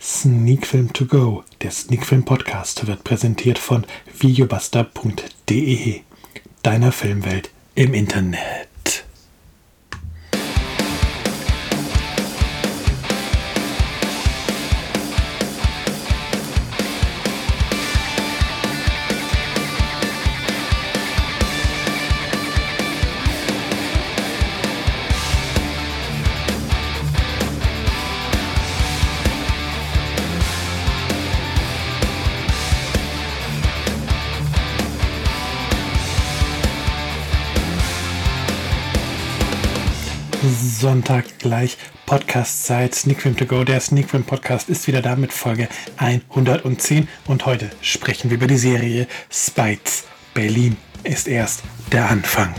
Sneakfilm to go, der Sneakfilm Podcast, wird präsentiert von videobuster.de, deiner Filmwelt im Internet. Sonntag gleich Podcast-Zeit, Sneakfilm to go. Der Sneakfilm Podcast ist wieder da mit Folge 110 und heute sprechen wir über die Serie Spites. Berlin ist erst der Anfang.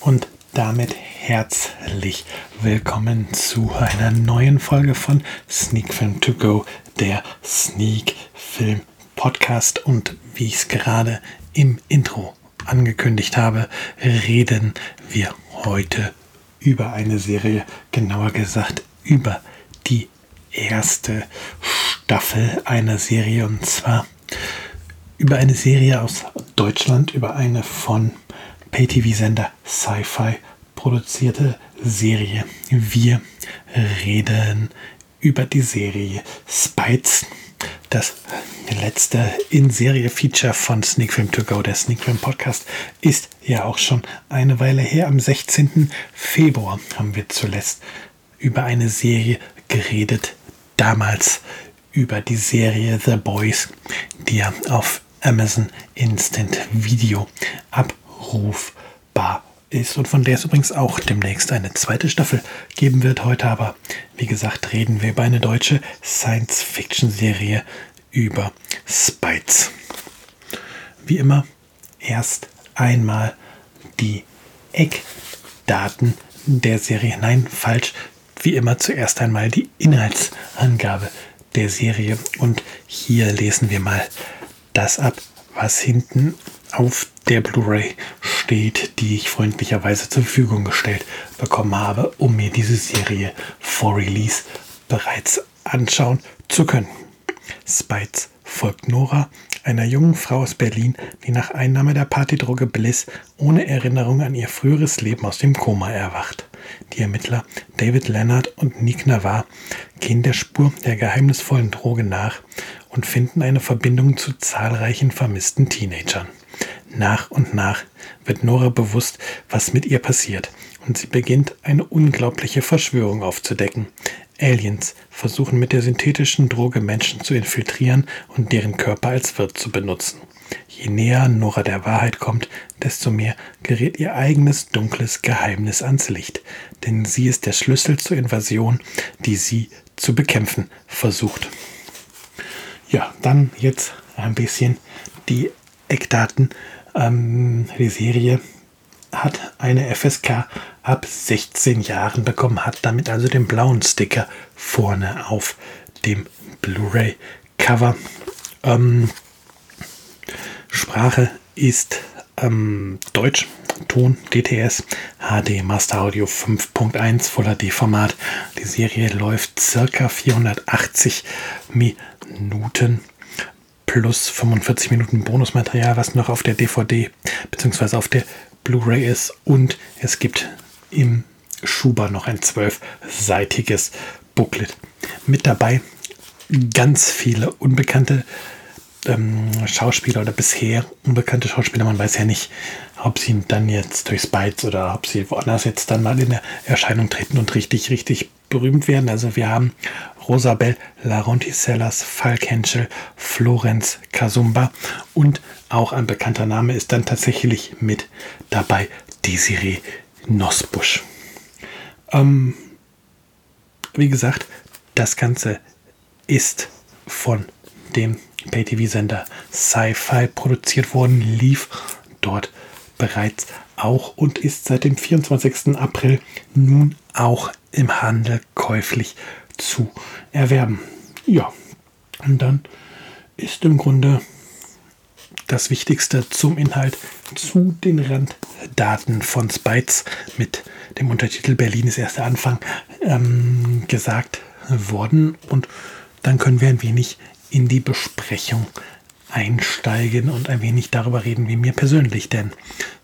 Und damit herzlich willkommen zu einer neuen Folge von Sneak Film To Go, der Sneak Film Podcast. Und wie ich es gerade im Intro angekündigt habe, reden wir heute über eine Serie, genauer gesagt über die erste Staffel einer Serie und zwar über eine Serie aus Deutschland, über eine von Pay-TV-Sender Sci-Fi produzierte Serie. Wir reden über die Serie Spites. Das letzte In-Serie-Feature von Sneak Film To Go, der Sneak Film Podcast, ist ja auch schon eine Weile her. Am 16. Februar haben wir zuletzt über eine Serie geredet. Damals über die Serie The Boys, die ja auf Amazon Instant Video abrufbar ist und von der es übrigens auch demnächst eine zweite Staffel geben wird. Heute aber, wie gesagt, reden wir über eine deutsche Science-Fiction-Serie über Spites. Wie immer, erst einmal die Eckdaten der Serie. Nein, falsch. Wie immer zuerst einmal die Inhaltsangabe der Serie. Und hier lesen wir mal das ab, was hinten auf der Blu-ray steht, die ich freundlicherweise zur Verfügung gestellt bekommen habe, um mir diese Serie vor Release bereits anschauen zu können. Spites folgt Nora, einer jungen Frau aus Berlin, die nach Einnahme der Partydroge Bliss ohne Erinnerung an ihr früheres Leben aus dem Koma erwacht. Die Ermittler David Leonard und Nick Navarre gehen der Spur der geheimnisvollen Droge nach und finden eine Verbindung zu zahlreichen vermissten Teenagern. Nach und nach wird Nora bewusst, was mit ihr passiert, und sie beginnt eine unglaubliche Verschwörung aufzudecken. Aliens versuchen mit der synthetischen Droge Menschen zu infiltrieren und deren Körper als Wirt zu benutzen. Je näher Nora der Wahrheit kommt, desto mehr gerät ihr eigenes dunkles Geheimnis ans Licht, denn sie ist der Schlüssel zur Invasion, die sie zu bekämpfen versucht. Ja, dann jetzt ein bisschen die Eckdaten ähm, die Serie hat eine FSK ab 16 Jahren bekommen, hat damit also den blauen Sticker vorne auf dem Blu-ray-Cover. Ähm, Sprache ist ähm, Deutsch, Ton DTS, HD Master Audio 5.1 Full HD Format. Die Serie läuft circa 480 Minuten plus 45 Minuten Bonusmaterial, was noch auf der DVD bzw. auf der Blu-ray ist. Und es gibt im Schuber noch ein zwölfseitiges Booklet. Mit dabei ganz viele unbekannte ähm, Schauspieler oder bisher unbekannte Schauspieler. Man weiß ja nicht, ob sie dann jetzt durch Spites oder ob sie woanders jetzt dann mal in der Erscheinung treten und richtig, richtig berühmt werden. Also wir haben Rosabel Laronticellas, Falk Henschel, Florenz Kasumba und auch ein bekannter Name ist dann tatsächlich mit dabei Desiree Nosbusch. Ähm, wie gesagt, das Ganze ist von dem Pay-TV-Sender Sci-Fi produziert worden, lief dort bereits auch und ist seit dem 24. April nun auch im Handel käuflich zu erwerben. Ja, und dann ist im Grunde das Wichtigste zum Inhalt, zu den Randdaten von Spites mit dem Untertitel Berlin ist erst der Anfang ähm, gesagt worden. Und dann können wir ein wenig in die Besprechung einsteigen und ein wenig darüber reden, wie mir persönlich denn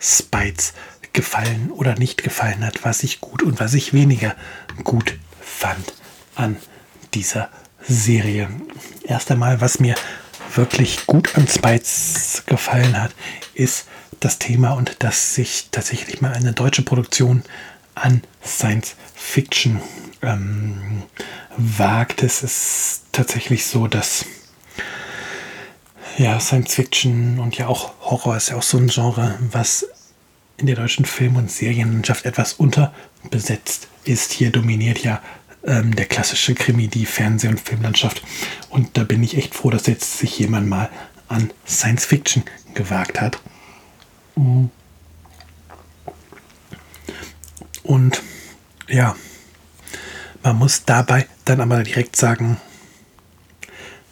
Spites gefallen oder nicht gefallen hat, was ich gut und was ich weniger gut fand an dieser Serie. Erst einmal, was mir wirklich gut an Spites gefallen hat, ist das Thema und dass sich tatsächlich mal eine deutsche Produktion an Science Fiction ähm, wagt. Es ist tatsächlich so, dass ja, Science Fiction und ja auch Horror ist ja auch so ein Genre, was in der deutschen Film- und Serienlandschaft etwas unterbesetzt ist. Hier dominiert ja ähm, der klassische Krimi, die Fernseh- und Filmlandschaft. Und da bin ich echt froh, dass jetzt sich jemand mal an Science Fiction gewagt hat. Und ja, man muss dabei dann aber direkt sagen,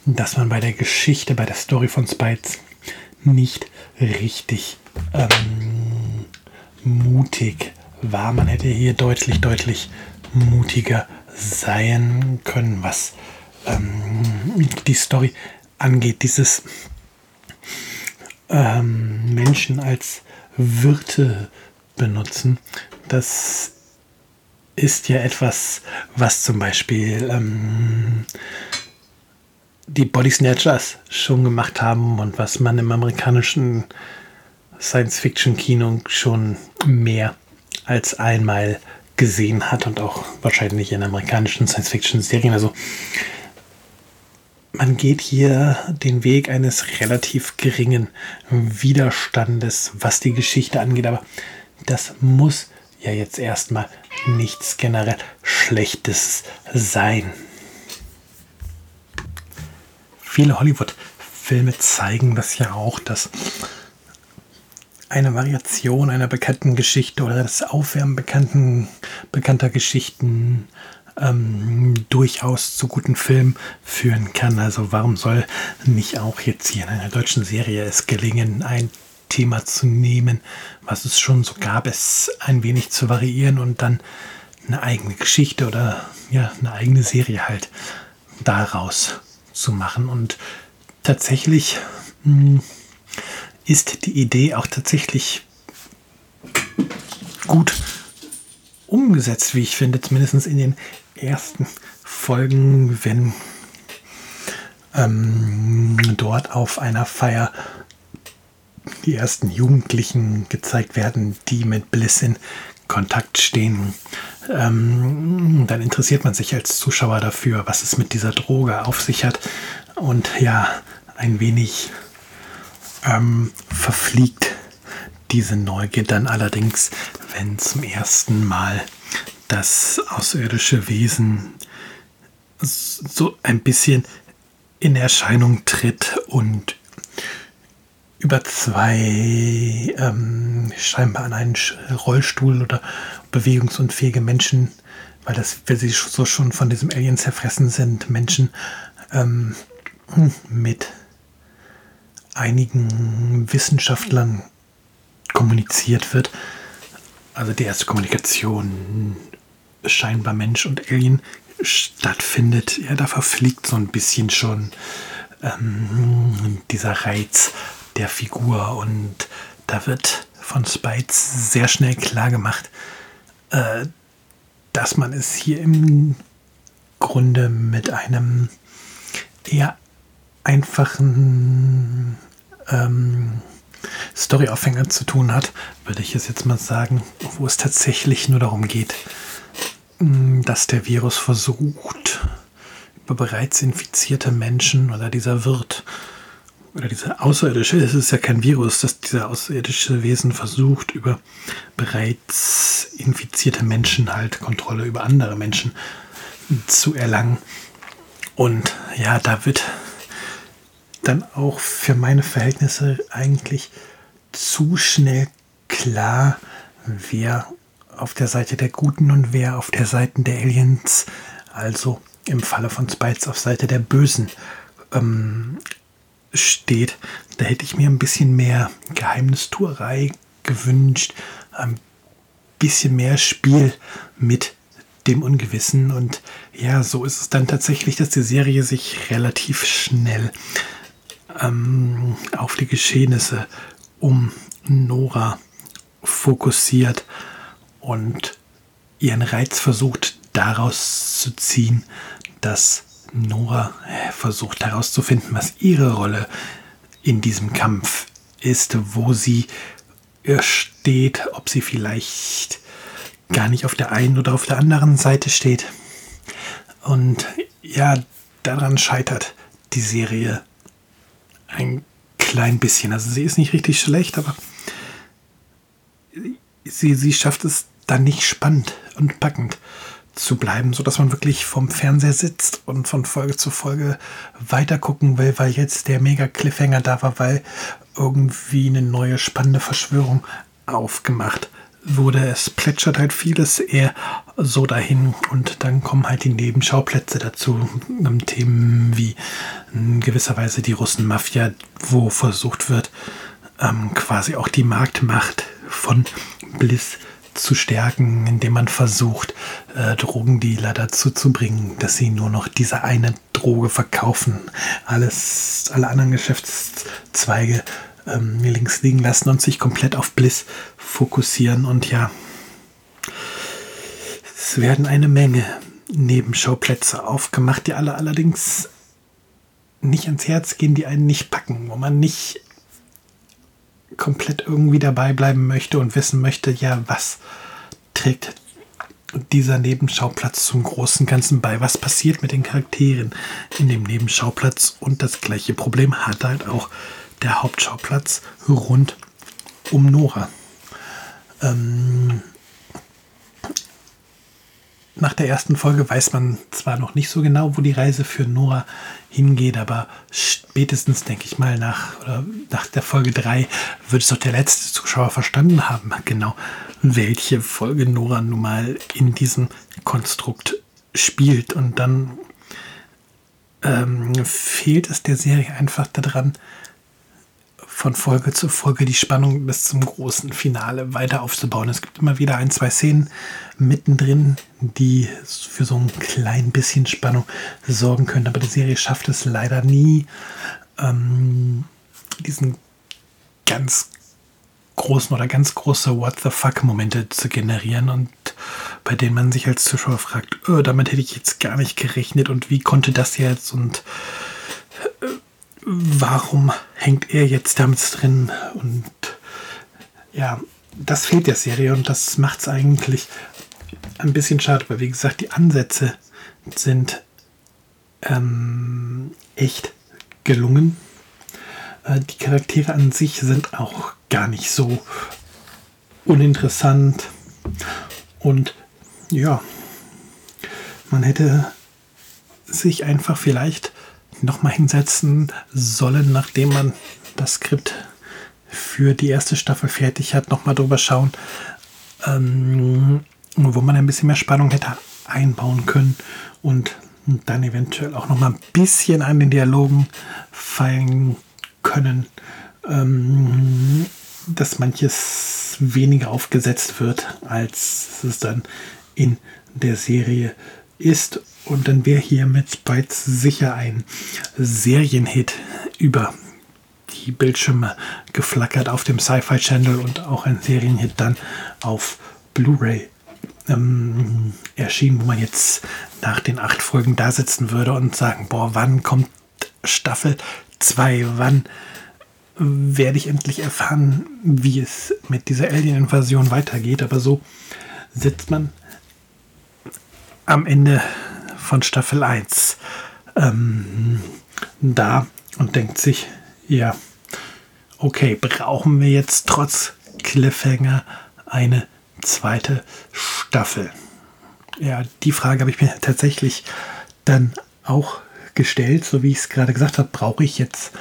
dass man bei der Geschichte, bei der Story von Spites nicht richtig ähm, mutig war. Man hätte hier deutlich, deutlich mutiger sein können, was ähm, die Story angeht. Dieses ähm, Menschen als Wirte benutzen, das ist ja etwas, was zum Beispiel ähm, die Body Snatchers schon gemacht haben und was man im amerikanischen Science-Fiction-Kino schon mehr als einmal gesehen hat und auch wahrscheinlich in amerikanischen Science-Fiction-Serien. Also man geht hier den Weg eines relativ geringen Widerstandes, was die Geschichte angeht, aber das muss ja jetzt erstmal nichts generell Schlechtes sein. Viele Hollywood-Filme zeigen das ja auch, dass eine Variation einer bekannten Geschichte oder das Aufwärmen bekannten, bekannter Geschichten ähm, durchaus zu guten Filmen führen kann. Also warum soll nicht auch jetzt hier in einer deutschen Serie es gelingen, ein Thema zu nehmen, was es schon so gab, es ein wenig zu variieren und dann eine eigene Geschichte oder ja, eine eigene Serie halt daraus zu machen. Und tatsächlich hm, ist die Idee auch tatsächlich gut umgesetzt, wie ich finde, zumindest in den ersten Folgen, wenn ähm, dort auf einer Feier die ersten Jugendlichen gezeigt werden, die mit Bliss in Kontakt stehen. Ähm, dann interessiert man sich als Zuschauer dafür, was es mit dieser Droge auf sich hat. Und ja, ein wenig ähm, verfliegt diese Neugier dann allerdings, wenn zum ersten Mal das außerirdische Wesen so ein bisschen in Erscheinung tritt und über zwei ähm, scheinbar an einen Rollstuhl oder bewegungsunfähige Menschen, weil das, weil sie so schon von diesem Alien zerfressen sind, Menschen ähm, mit einigen Wissenschaftlern kommuniziert wird. Also die erste Kommunikation scheinbar Mensch und Alien stattfindet. Ja, da verfliegt so ein bisschen schon ähm, dieser Reiz der Figur. Und da wird von Spites sehr schnell klar gemacht, äh, dass man es hier im Grunde mit einem eher einfachen ähm, Storyaufhänger zu tun hat, würde ich es jetzt mal sagen, wo es tatsächlich nur darum geht, mm, dass der Virus versucht, über bereits infizierte Menschen oder dieser Wirt oder dieser außerirdische, es ist ja kein Virus, dass dieser außerirdische Wesen versucht, über bereits infizierte Menschen halt Kontrolle über andere Menschen zu erlangen. Und ja, da wird dann auch für meine Verhältnisse eigentlich zu schnell klar, wer auf der Seite der Guten und wer auf der Seite der Aliens, also im Falle von Spites auf Seite der Bösen, ähm, steht. Da hätte ich mir ein bisschen mehr Geheimnistuerei gewünscht, ein bisschen mehr Spiel mit dem Ungewissen. Und ja, so ist es dann tatsächlich, dass die Serie sich relativ schnell ähm, auf die Geschehnisse um Nora fokussiert und ihren Reiz versucht daraus zu ziehen, dass Nora äh, versucht herauszufinden, was ihre Rolle in diesem Kampf ist, wo sie steht, ob sie vielleicht gar nicht auf der einen oder auf der anderen Seite steht. Und ja, daran scheitert die Serie ein klein bisschen. Also sie ist nicht richtig schlecht, aber sie, sie schafft es dann nicht spannend und packend zu bleiben, sodass man wirklich vom Fernseher sitzt und von Folge zu Folge weiter gucken will, weil jetzt der mega Cliffhanger da war, weil irgendwie eine neue spannende Verschwörung aufgemacht wurde. Es plätschert halt vieles eher so dahin und dann kommen halt die Nebenschauplätze dazu. Themen wie in gewisser Weise die Russenmafia, wo versucht wird, ähm, quasi auch die Marktmacht von Bliss zu stärken, indem man versucht, äh, Drogendealer dazu zu bringen, dass sie nur noch diese eine Droge verkaufen. Alles, alle anderen Geschäftszweige ähm, links liegen lassen und sich komplett auf Bliss fokussieren. Und ja, es werden eine Menge Nebenschauplätze aufgemacht, die alle allerdings nicht ans Herz gehen, die einen nicht packen, wo man nicht komplett irgendwie dabei bleiben möchte und wissen möchte, ja, was trägt dieser Nebenschauplatz zum großen Ganzen bei? Was passiert mit den Charakteren in dem Nebenschauplatz? Und das gleiche Problem hat halt auch der Hauptschauplatz rund um Nora. Ähm, nach der ersten Folge weiß man zwar noch nicht so genau, wo die Reise für Nora hingeht, aber spätestens, denke ich mal, nach, nach der Folge 3 wird es doch der letzte Zuschauer verstanden haben, genau welche Folge Nora nun mal in diesem Konstrukt spielt. Und dann ähm, fehlt es der Serie einfach daran, von Folge zu Folge die Spannung bis zum großen Finale weiter aufzubauen. Es gibt immer wieder ein, zwei Szenen mittendrin, die für so ein klein bisschen Spannung sorgen können. Aber die Serie schafft es leider nie, ähm, diesen ganz großen oder ganz große What the fuck Momente zu generieren und bei denen man sich als Zuschauer fragt, oh, damit hätte ich jetzt gar nicht gerechnet und wie konnte das jetzt und äh, warum hängt er jetzt damit drin? Und ja, das fehlt der Serie und das macht es eigentlich ein bisschen schade, weil wie gesagt, die Ansätze sind ähm, echt gelungen. Äh, die Charaktere an sich sind auch gar nicht so uninteressant und ja, man hätte sich einfach vielleicht nochmal hinsetzen sollen, nachdem man das Skript für die erste Staffel fertig hat, nochmal drüber schauen, ähm, wo man ein bisschen mehr Spannung hätte einbauen können und dann eventuell auch nochmal ein bisschen an den Dialogen feilen können, ähm, dass manches weniger aufgesetzt wird, als es dann in der Serie ist und dann wäre hier mit Spites sicher ein Serienhit über die Bildschirme geflackert auf dem Sci-Fi Channel und auch ein Serienhit dann auf Blu-ray ähm, erschienen, wo man jetzt nach den acht Folgen da sitzen würde und sagen, boah, wann kommt Staffel 2? Wann werde ich endlich erfahren, wie es mit dieser Alien-Invasion weitergeht? Aber so sitzt man am Ende von Staffel 1 ähm, da und denkt sich, ja, okay, brauchen wir jetzt trotz Cliffhanger eine zweite Staffel? Ja, die Frage habe ich mir tatsächlich dann auch gestellt, so wie ich es gerade gesagt habe, brauche ich jetzt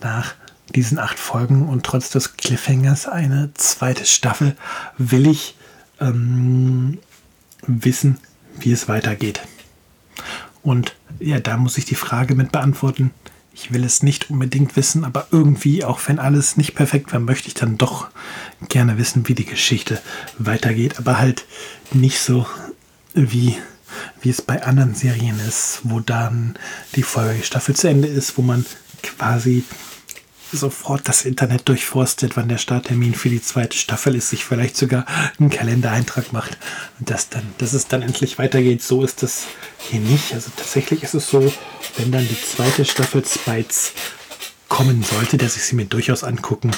nach diesen acht Folgen und trotz des Cliffhangers eine zweite Staffel, will ich ähm, wissen, wie es weitergeht. Und ja, da muss ich die Frage mit beantworten, ich will es nicht unbedingt wissen, aber irgendwie, auch wenn alles nicht perfekt war, möchte ich dann doch gerne wissen, wie die Geschichte weitergeht, aber halt nicht so wie, wie es bei anderen Serien ist, wo dann die Folgestaffel zu Ende ist, wo man quasi sofort das Internet durchforstet, wann der Starttermin für die zweite Staffel ist, sich vielleicht sogar einen Kalendereintrag macht und das dann, dass es dann endlich weitergeht. So ist das hier nicht. Also tatsächlich ist es so, wenn dann die zweite Staffel Spites kommen sollte, dass ich sie mir durchaus angucken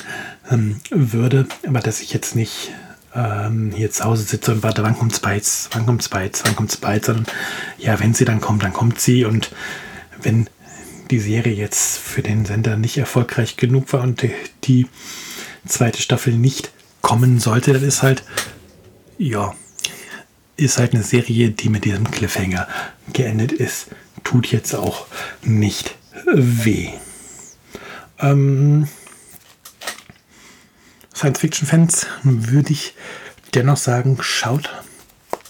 ähm, würde, aber dass ich jetzt nicht ähm, hier zu Hause sitze und warte, wann kommt Spites, wann kommt Spites, wann kommt Spites, sondern ja, wenn sie dann kommt, dann kommt sie und wenn die Serie jetzt für den Sender nicht erfolgreich genug war und die zweite Staffel nicht kommen sollte, dann ist halt, ja, ist halt eine Serie, die mit diesem Cliffhanger geendet ist. Tut jetzt auch nicht weh. Ähm, Science-Fiction-Fans würde ich dennoch sagen, schaut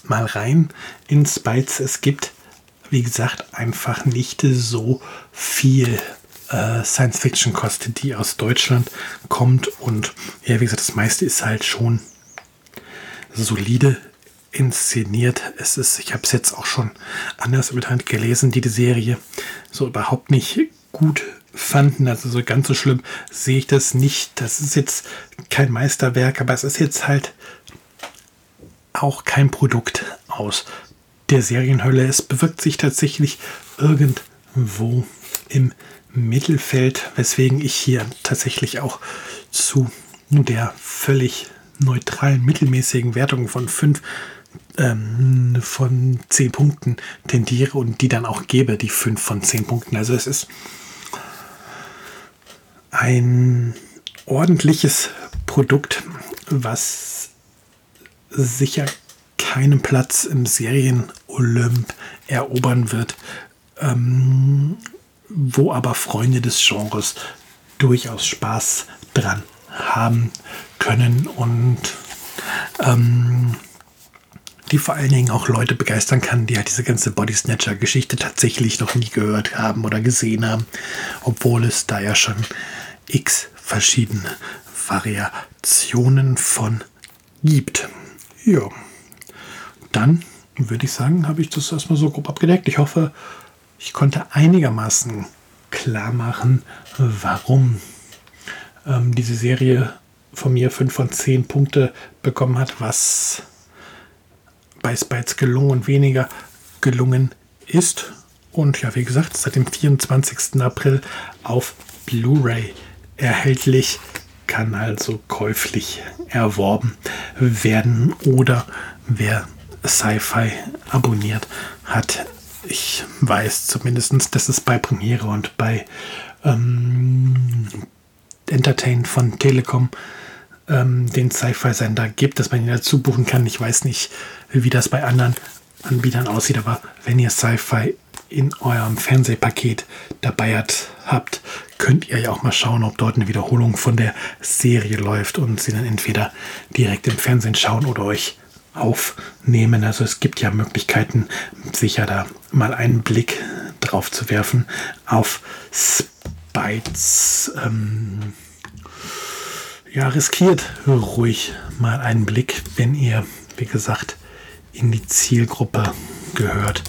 mal rein in Spites. Es gibt wie gesagt, einfach nicht so viel äh, Science Fiction kostet, die aus Deutschland kommt. Und ja, wie gesagt, das meiste ist halt schon solide inszeniert. Es ist, ich habe es jetzt auch schon anders mit Hand gelesen, die die Serie so überhaupt nicht gut fanden. Also so ganz so schlimm sehe ich das nicht. Das ist jetzt kein Meisterwerk, aber es ist jetzt halt auch kein Produkt aus der Serienhölle. Es bewirkt sich tatsächlich irgendwo im Mittelfeld, weswegen ich hier tatsächlich auch zu der völlig neutralen, mittelmäßigen Wertung von 5 ähm, von 10 Punkten tendiere und die dann auch gebe, die 5 von 10 Punkten. Also es ist ein ordentliches Produkt, was sicher keinen Platz im Serien-Olymp erobern wird, ähm, wo aber Freunde des Genres durchaus Spaß dran haben können und ähm, die vor allen Dingen auch Leute begeistern kann, die halt diese ganze Body Snatcher-Geschichte tatsächlich noch nie gehört haben oder gesehen haben, obwohl es da ja schon x verschiedene Variationen von gibt. Ja dann würde ich sagen, habe ich das erstmal so grob abgedeckt. Ich hoffe, ich konnte einigermaßen klar machen, warum ähm, diese Serie von mir 5 von 10 Punkte bekommen hat, was bei Spites gelungen und weniger gelungen ist. Und ja, wie gesagt, seit dem 24. April auf Blu-ray erhältlich, kann also käuflich erworben werden oder wer Sci-Fi abonniert hat. Ich weiß zumindest, dass es bei Premiere und bei ähm, Entertain von Telekom ähm, den Sci-Fi-Sender gibt, dass man ihn dazu buchen kann. Ich weiß nicht, wie das bei anderen Anbietern aussieht, aber wenn ihr Sci-Fi in eurem Fernsehpaket dabei hat, habt, könnt ihr ja auch mal schauen, ob dort eine Wiederholung von der Serie läuft und sie dann entweder direkt im Fernsehen schauen oder euch aufnehmen. Also es gibt ja Möglichkeiten, sicher da mal einen Blick drauf zu werfen auf Spites. Ähm, ja, riskiert ruhig mal einen Blick, wenn ihr, wie gesagt, in die Zielgruppe gehört,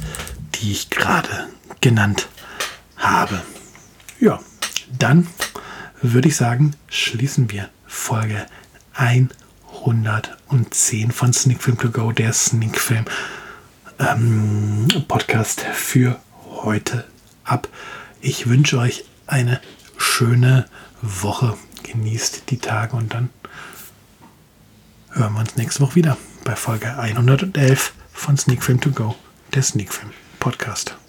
die ich gerade genannt habe. Ja, dann würde ich sagen, schließen wir Folge 1 110 von Sneak Film to Go, der Sneak Film ähm, Podcast für heute ab. Ich wünsche euch eine schöne Woche. Genießt die Tage und dann hören wir uns nächste Woche wieder bei Folge 111 von Sneak Film to Go, der Sneak Film Podcast.